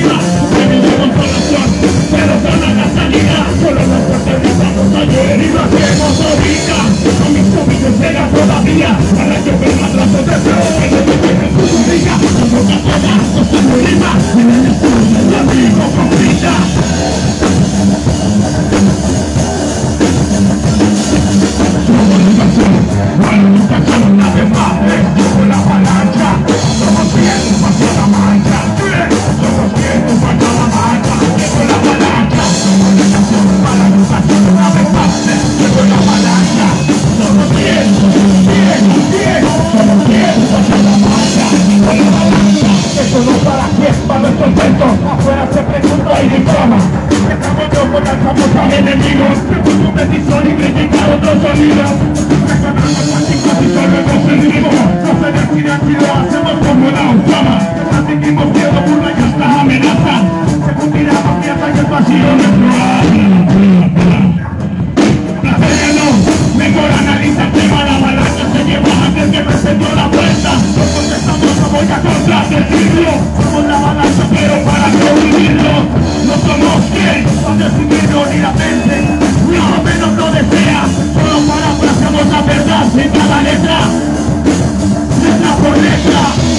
Yes. la fiesta no estoy contento, afuera se pregunta y reclama. Estamos locos, lanzamos a enemigos, según tu bendición y criticar otros sonidos. Reconamos cánticos y solo nos sentimos, nos energías y lo hacemos como una ufama. Admitimos miedo por nuestras amenazas, según tiramos piezas que el vacío nuestro verdad en cada letra, letra por letra.